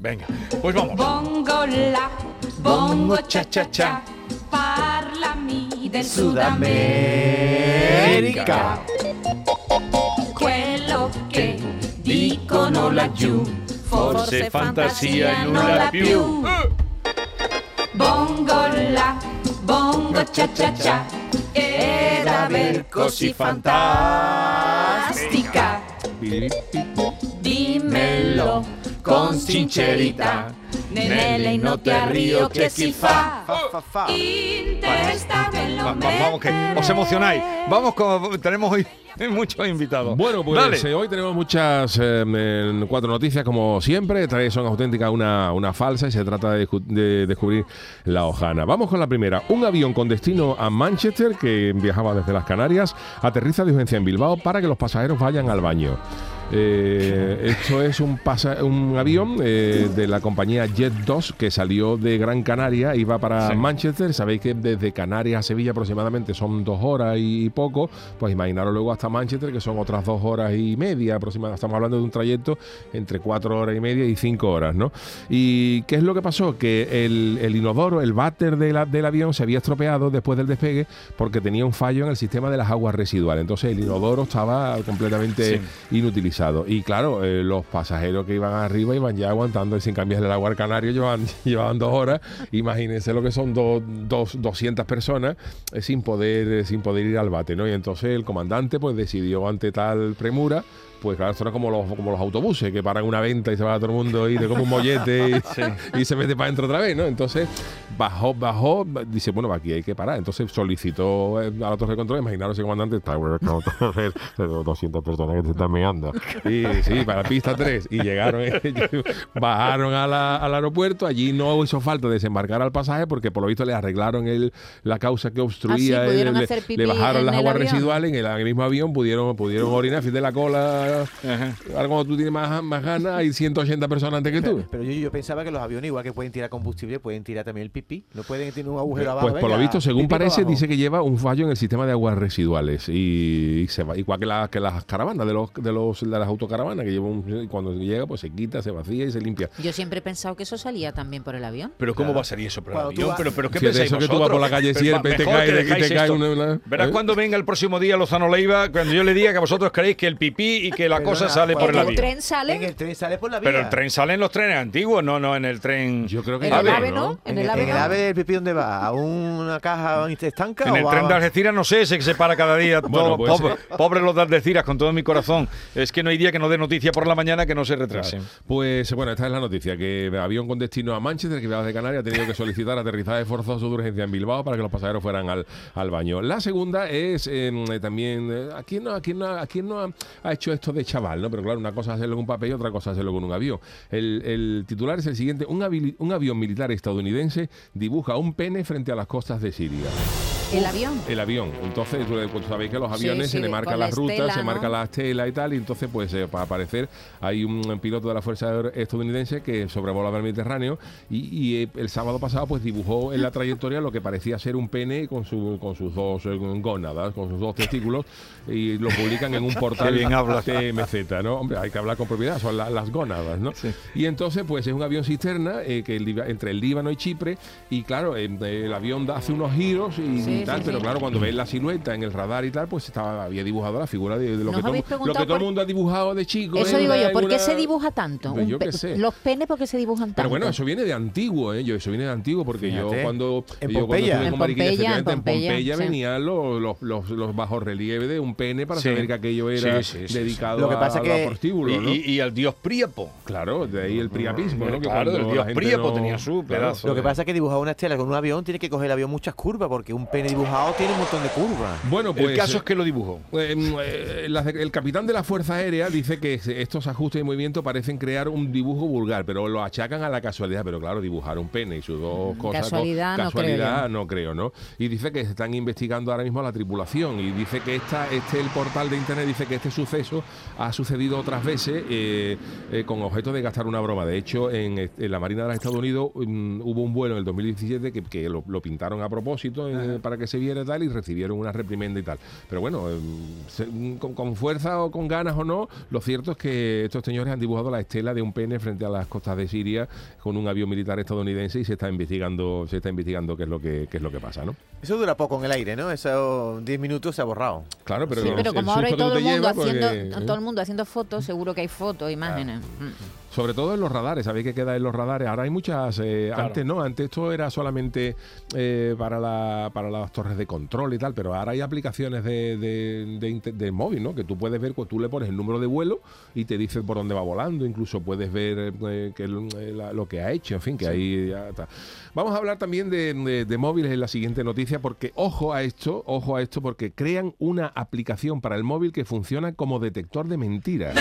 Venga, pues vamos. Bongo la, bongo cha cha cha, parlami del Sudamerica. Quello che dicono laggiù, forse fantasia non la più. Bongo la, bongo cha cha cha, ed aver così fantastica. Dimmelo con sincerità, nelle notti a Rio che si fa vamos, que os emocionáis. Vamos, con, tenemos hoy muchos invitados. Bueno, pues Dale. eh, hoy tenemos muchas eh, en cuatro noticias, como siempre. Tres son auténticas, una, una falsa, y se trata de descubrir la hojana. Vamos con la primera. Un avión con destino a Manchester, que viajaba desde las Canarias, aterriza de urgencia en Bilbao para que los pasajeros vayan al baño. Eh, esto es un, pasa- un avión eh, de la compañía Jet2 que salió de Gran Canaria, iba para Sí. Manchester. Sabéis que desde Canarias a Sevilla aproximadamente son dos horas y poco. Pues imaginaros luego hasta Manchester, que son otras dos horas y media aproximadamente. Estamos hablando de un trayecto entre cuatro horas y media y cinco horas, ¿no? ¿Y qué es lo que pasó? Que el, el inodoro, el váter de la- del avión se había estropeado después del despegue porque tenía un fallo en el sistema de las aguas residuales. Entonces el inodoro estaba completamente Sí. inutilizado. Y claro, eh, los pasajeros que iban arriba iban ya aguantando y sin cambiar el agua al canario, llevaban, llevaban dos horas. Imagínense lo que son dos, dos- 200 personas eh, sin poder eh, sin poder ir al bate, ¿no? Y entonces el comandante pues decidió ante tal premura pues claro, esto era como los, como los autobuses que paran una venta y se va todo el mundo y de como un mollete y, y se mete para adentro otra vez, ¿no? Entonces bajó, bajó, dice, bueno, aquí hay que parar. Entonces solicitó eh, a la torre de control, imaginaros el comandante, está no, 200 personas que se están meando. Y sí, para la pista 3. Y llegaron, bajaron a la- al aeropuerto, allí no hizo falta desembarcar al pasaje porque por lo visto le arreglaron el, la causa que obstruía, Ah, el- le- bajaron las aguas avión. residuales en el, en el mismo avión, pudieron, pudieron orinar, fin de la cola. Ahora cuando tú tienes más, más ganas, hay 180 personas antes que tú. Pero yo, yo pensaba que los aviones, igual que pueden tirar combustible, pueden tirar también el pipí. No pueden tener un agujero abajo. Pues por lo visto, según parece, dice que lleva un fallo en el sistema de aguas residuales y, y se va igual que, la- que las caravanas de los de los de las autocaravanas que lleva un, cuando llega pues se quita, se vacía y se limpia. Yo siempre he pensado que eso salía también por el avión. Pero ¿cómo va a salir eso por el Cuando avión? vas- Pero, pero ¿qué Fíjate, pensáis eso que tú vas por la calle Sierpe y te cae, te cae una- una- Verás ¿eh? cuando venga el próximo día Lozano Leiva, cuando yo le diga que vosotros creéis que el pipí y que la Perdona, cosa sale por cuando el el avión. tren sale En el tren sale por la vía. Pero el tren sale en los trenes antiguos, no, no en el tren. Yo creo que En el ave, ¿no? En, En el, ave. en el no. ave el pipí, ¿dónde va? ¿A una caja estanca En o el va- tren de Algeciras no sé, ese que se para cada día. Bueno, todo- pues- pobre- Pobres los de Algeciras, con todo mi corazón. Es que no hay día que no dé noticia por la mañana que no se retrasen. Pues bueno, esta es la noticia, que avión con destino a Manchester, que va de Canarias, ha tenido que solicitar aterrizaje forzoso de urgencia en Bilbao para que los pasajeros fueran al, al baño. La segunda es eh, también, eh, ¿a quién, no, a quién no, a quién no ha, ha hecho esto de chaval? ¿no? Pero claro, una cosa es hacerlo con un papel y otra cosa es hacerlo con un avión. El, titular es el siguiente, un avión militar estadounidense dibuja un pene frente a las costas de Siria. El avión. El avión. Entonces, tú, pues, sabéis que los aviones Sí, se le marcan la las rutas, estela, se ¿no? marca la estela y tal, y entonces, pues, eh, para aparecer, hay un piloto de la Fuerza estadounidense que sobrevolaba el Mediterráneo y, y, eh, el sábado pasado, pues, dibujó en la trayectoria lo que parecía ser un pene con, su, con sus dos eh, gónadas, con sus dos testículos, y lo publican en un portal bien hablas. TMZ, ¿no? Hombre, hay que hablar con propiedad, son la- las gónadas, ¿no? Y entonces, pues, es un avión cisterna eh, que el entre el Líbano y Chipre, y claro, eh, el avión da- hace unos giros y, Sí, y tal, sí, pero sí. claro, cuando ves la silueta en el radar y tal, pues estaba, había dibujado la figura de, de lo, ¿Nos que todo, habéis lo que preguntado todo el por- mundo ha dibujado de chico. Eso en digo yo, ¿por qué una- se dibuja tanto? Pues yo qué sé. Los penes, ¿por qué se dibujan tanto? Pero bueno, eso viene de antiguo, ¿eh? Yo, eso viene de antiguo porque yo cuando, En yo cuando Pompeya. estuve En con Mariquilla, Pompeya, en en Pompeya, Pompeya, sí. venían los, los, los, los bajos relieves de un pene para Sí. saber que aquello era Sí, sí, sí, dedicado. Lo que a- pasa a, que- los prostíbulos, Y, ¿no? y- y al dios Príapo. Claro, de ahí el priapismo, Claro, cuando el dios no- tenía su pedazo. Lo que pasa es que dibujar una estela con un avión tiene que coger el avión muchas curvas, porque un pene dibujado tiene un montón de curvas. Bueno, pues el caso es que lo dibujó. Eh, eh, la- el capitán de la Fuerza Aérea dice que estos ajustes de movimiento parecen crear un dibujo vulgar, pero lo achacan a la casualidad. Pero claro, dibujar un pene y sus dos cosas. co- Casualidad no creo casualidad no creo, ¿no? Y dice que se están investigando ahora mismo a la tripulación. Y dice que esta, este, el portal de internet dice que este suceso ha sucedido otras veces eh, eh, con objeto de gastar una broma. De hecho, en, en la Marina de los Estados Unidos mm, hubo un vuelo en el 2017 que, que lo, lo pintaron a propósito eh, para que se viera tal, y recibieron una reprimenda y tal. Pero bueno, eh, se- con, con fuerza o con ganas o no, lo cierto es que estos señores han dibujado la estela de un pene frente a las costas de Siria con un avión militar estadounidense y se está investigando, se está investigando qué es lo que qué es lo que pasa, ¿no? Eso dura poco en el aire, ¿no? Esos 10 minutos se ha borrado. Claro, pero, Sí, pero el como ahora hay todo el mundo llevas, haciendo, porque, ¿eh? todo el mundo haciendo fotos, seguro que hay fotos, imágenes. Mm. Sobre todo en los radares, ¿sabéis qué queda en los radares? Ahora hay muchas. eh, Claro. Antes no, antes esto era solamente eh, para, la, para las torres de control y tal, pero ahora hay aplicaciones de, de, de móvil, ¿no? Que tú puedes ver, pues tú le pones el número de vuelo y te dice por dónde va volando, incluso puedes ver eh, que eh, la- lo que ha hecho, en fin, que ahí ya está. Vamos a hablar también de, de- de móviles en la siguiente noticia, porque ojo a esto, ojo a esto, porque crean una aplicación para el móvil que funciona como detector de mentiras.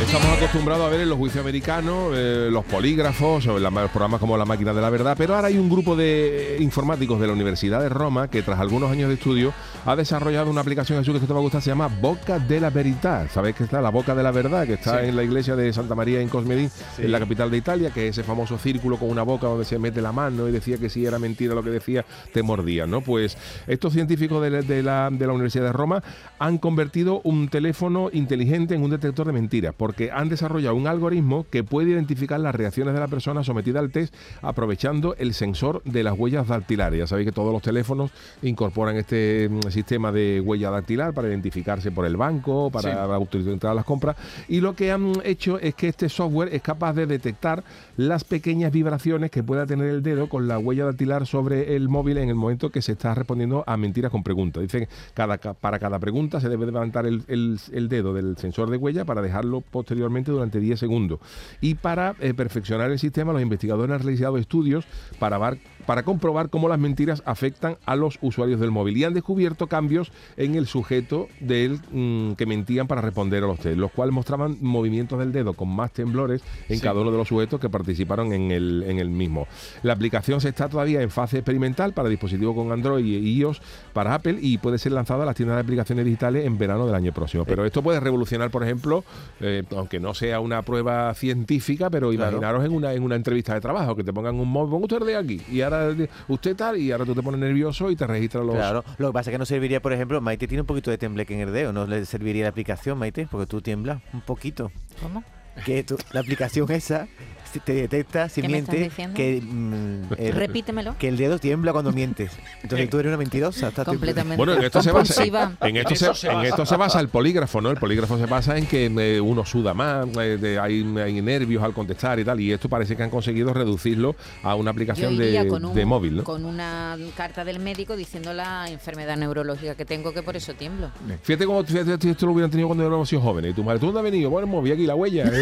Estamos acostumbrados a ver en los juicios americanos eh, los polígrafos o en los programas como La Máquina de la Verdad, pero ahora hay un grupo de informáticos de la Universidad de Roma que tras algunos años de estudio ha desarrollado una aplicación Jesús, que te va a gustar, se llama Boca de la Verità. ¿Sabéis que está la Boca de la Verdad? Que está Sí. en la iglesia de Santa María en Cosmedín, en la capital de Italia, que es ese famoso círculo con una boca donde se mete la mano y decía que si era mentira lo que decía, te mordían, ¿no? Pues estos científicos de, la- de la, de la Universidad de Roma han convertido un teléfono inteligente en un detector de mentiras, porque han desarrollado un algoritmo que puede identificar las reacciones de la persona sometida al test aprovechando el sensor de las huellas dactilares. Ya sabéis que todos los teléfonos incorporan este mm, sistema de huella dactilar para identificarse por el banco, para Sí. autorizar las compras. Y lo que han hecho es que este software es capaz de detectar las pequeñas vibraciones que pueda tener el dedo con la huella dactilar sobre el móvil en el momento que se está respondiendo a mentiras con preguntas. Dicen cada, ca- para cada pregunta se debe levantar el, el- el dedo del sensor de huella para dejarlo posteriormente durante 10 segundos. Y para eh, perfeccionar el sistema, los investigadores han realizado estudios para, var- para comprobar cómo las mentiras afectan a los usuarios del móvil y han descubierto cambios en el sujeto del mm, que mentían para responder a los test, los cuales mostraban movimientos del dedo con más temblores en Sí. cada uno de los sujetos que participaron en el, en el mismo. La aplicación se está todavía en fase experimental para dispositivos con Android y iOS para Apple y puede ser lanzada a las tiendas de aplicaciones digitales en verano del año próximo. Pero esto puede revolucionar, por ejemplo, eh, aunque no sea una prueba científica, pero Claro. imaginaros en una, en una entrevista de trabajo que te pongan un móvil, usted de aquí y ahora usted tal y ahora tú te pones nervioso y te registran los... Claro, lo que pasa es que no serviría, por ejemplo, Maite tiene un poquito de tembleque en el dedo, no le serviría la aplicación, Maite, porque tú tiemblas un poquito. ¿Cómo? Que tú- la aplicación esa te detecta si ¿Qué me estás mientes, que, mm, el, Repítemelo. que el dedo tiembla cuando mientes. Entonces tú eres una mentirosa. estás Completamente. Bueno, en esto se basa, en esto se, en basa. esto se basa el polígrafo, ¿no? El polígrafo se basa en que eh, uno suda más, eh, de- hay, hay nervios al contestar y tal, y esto parece que han conseguido reducirlo a una aplicación de, un- de móvil, ¿no? con una carta del médico diciendo la enfermedad neurológica que tengo, que por eso tiemblo. Fíjate cómo fíjate esto lo hubieran tenido cuando éramos jóvenes. Y tu madre, ¿tú dónde has venido? Bueno, moví aquí la huella.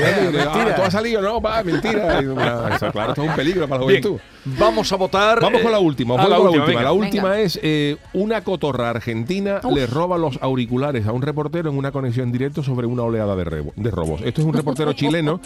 Ah, ¿Tú has salido? No, va, mentira. Y una- eso, claro, esto es un peligro para la Bien, juventud. vamos a votar. Vamos con la eh, última. os a voy la con última, venga. La última Venga. es eh, una cotorra argentina le roba los auriculares a un reportero en una conexión en directo sobre una oleada de, rebo- de robos. Esto es un reportero chileno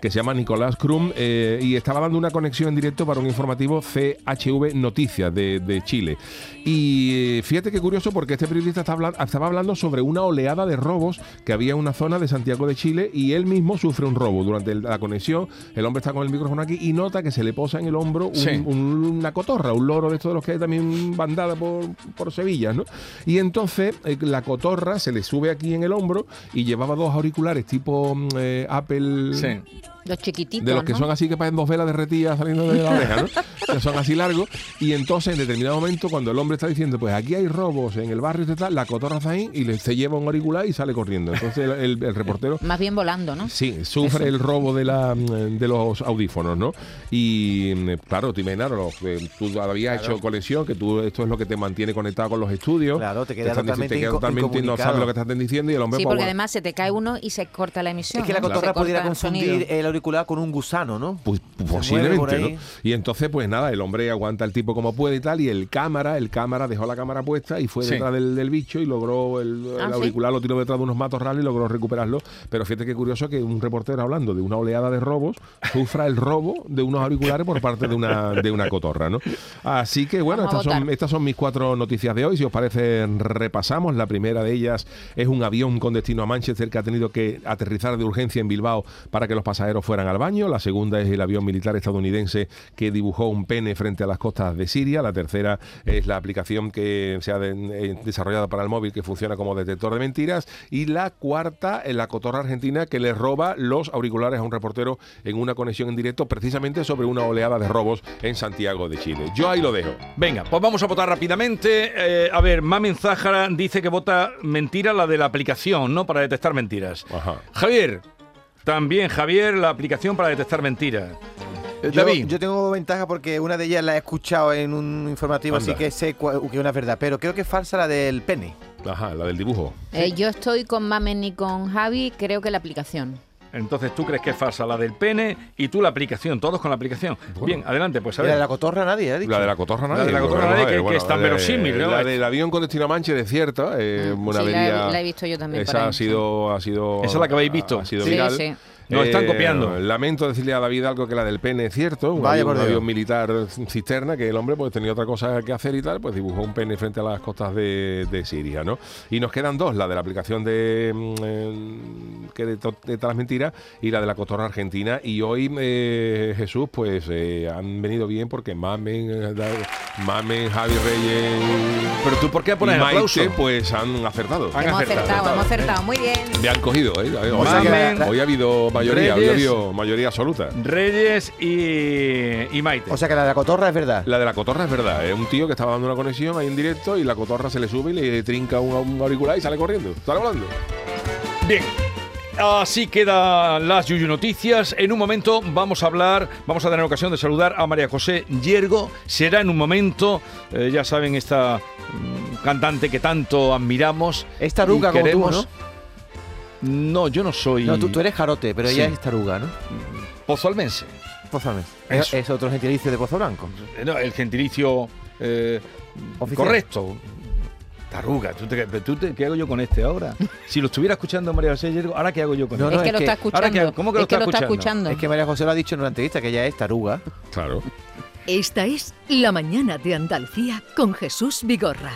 que se llama Nicolás Krum eh, y estaba dando una conexión en directo para un informativo CHV Noticias de, de Chile. Y eh, fíjate qué curioso porque este periodista está habla- estaba hablando sobre una oleada de robos que había en una zona de Santiago de Chile y él mismo sufre un robo. Durante la conexión, el hombre está con el micrófono aquí y nota que se le posa en el hombro un- Sí. un- una cotorra, un loro de estos de los que hay también bandada por, por Sevilla, ¿no? Y entonces eh, la cotorra se le sube aquí en el hombro y llevaba dos auriculares tipo mm, eh, Apple. Sí. Los chiquititos, De los que ¿no? son así que parecen dos velas derretidas saliendo de la oreja, ¿no? que son así largos. Y entonces, en determinado momento, cuando el hombre está diciendo, pues aquí hay robos en el barrio y tal, la cotorra está ahí y le, se lleva un auricular y sale corriendo. Entonces, el, el- el reportero Más bien volando, ¿no? Sí, sufre el robo de, la, de los audífonos, ¿no? Y mm, claro, te imaginas, tú habías hecho conexión, que tú esto es lo que te mantiene conectado con los estudios. Claro, te quedas totalmente te quedas inco- totalmente no incomunicado. sabes lo que te están diciendo y el hombre Sí, pues, porque bueno, además se te cae uno y se corta la emisión. Es que la ¿no? Cotorra pudiera el confundir sonido. el auricular con un gusano, ¿no? Pues posiblemente. ¿no? Y entonces, pues nada, el hombre aguanta el tipo como puede y tal, y el cámara, el cámara dejó la cámara puesta y fue Sí. detrás del, del bicho y logró el, el Ah, ¿sí? auricular, lo tiró detrás de unos matorrales y logró recuperarlo. Pero fíjate qué curioso que un reportero hablando de una oleada de robos sufra el robo de unos auriculares por parte de una, de una cotorra, ¿no? Así que bueno, Vamos estas son, estas son mis cuatro noticias de hoy. Si os parece, repasamos. La primera de ellas es un avión con destino a Manchester que ha tenido que aterrizar de urgencia en Bilbao para que los pasajeros fueran al baño. La segunda es el avión militar estadounidense que dibujó un pene frente a las costas de Siria. La tercera es la aplicación que se ha de- eh, desarrollado para el móvil que funciona como detector de mentiras. Y la cuarta es la cotorra argentina que le roba los auriculares a un reportero en una conexión en directo precisamente sobre una oleada de robos en Santiago de Chile. Yo ahí lo dejo. Venga, pues vamos a votar rápidamente. Eh, a ver, Mamen Zájara dice que vota mentira la de la aplicación, ¿no? Para detectar mentiras. Ajá. Javier, también Javier, la aplicación para detectar mentiras. Eh, Yo, David, yo tengo ventaja porque una de ellas la he escuchado en un informativo, Anda. así que sé que una es verdad. Pero creo que es falsa la del pene. Ajá, la del dibujo. Eh, yo estoy con Mamen y con Javi, creo que la aplicación. entonces tú crees que es falsa la del pene y tú la aplicación, todos con la aplicación. Bien, adelante, pues a Y la de ver. la cotorra nadie, ¿ha dicho? La de la cotorra La nadie. de la cotorra nadie, ver, que- que es tan eh, verosímil, ¿no? La del avión con destino a Manchester es cierta. eh, Mm, una sí, la he- avería- la he visto yo también Esa ha sido, ha sido. Esa es la que habéis visto. Ha sido Sí, viral. sí. Nos están copiando. Lamento decirle a David algo que la del pene es cierto. Un, Vaya avión, por un avión militar cisterna que el hombre pues tenía otra cosa que hacer y tal, pues dibujó un pene frente a las costas de, de Siria, ¿no? Y nos quedan dos, la de la aplicación de mm, eh, que de, de todas las mentiras y la de la cotorra argentina. Y hoy eh, Jesús, pues eh, han venido bien porque Mamen, eh, Mamen, Javi Reyes Pero tú, ¿por qué y pones aplauso? Maite, pues han acertado. Han hemos acertado. acertado, hemos acertado. Muy bien. Me han cogido, ¿eh? Hoy, hoy ha habido mayoría, Reyes. habido mayoría absoluta. Reyes y, y Maite. O sea que la de la cotorra es verdad. La de la cotorra es verdad, es un tío que estaba dando una conexión ahí en directo y la cotorra se le sube y le trinca un, un auricular y sale corriendo. ¿Está hablando? Bien. Así quedan las Yuyu Noticias. En un momento vamos a hablar, vamos a tener ocasión de saludar a María José Yergo. Será en un momento, eh, ya saben, esta mm, cantante que tanto admiramos. Es taruga y como tú, queremos. No, yo no soy No, tú, tú eres jarote, pero Sí. ella es taruga, ¿no? pozalmense. Pozame. Es, es otro gentilicio de Pozo Blanco. Eh, no, el gentilicio eh, correcto. Taruga, ¿tú te- tú te- ¿qué hago yo con este ahora? Si lo estuviera escuchando María José Yergo, ¿ahora qué hago yo con No, este? es no, que es lo que- está ahora escuchando. que- ¿cómo que lo es que está lo está escuchando? escuchando. Es que María José lo ha dicho en una entrevista, que ella es taruga. Claro. Esta es La Mañana de Andalucía con Jesús Vigorra.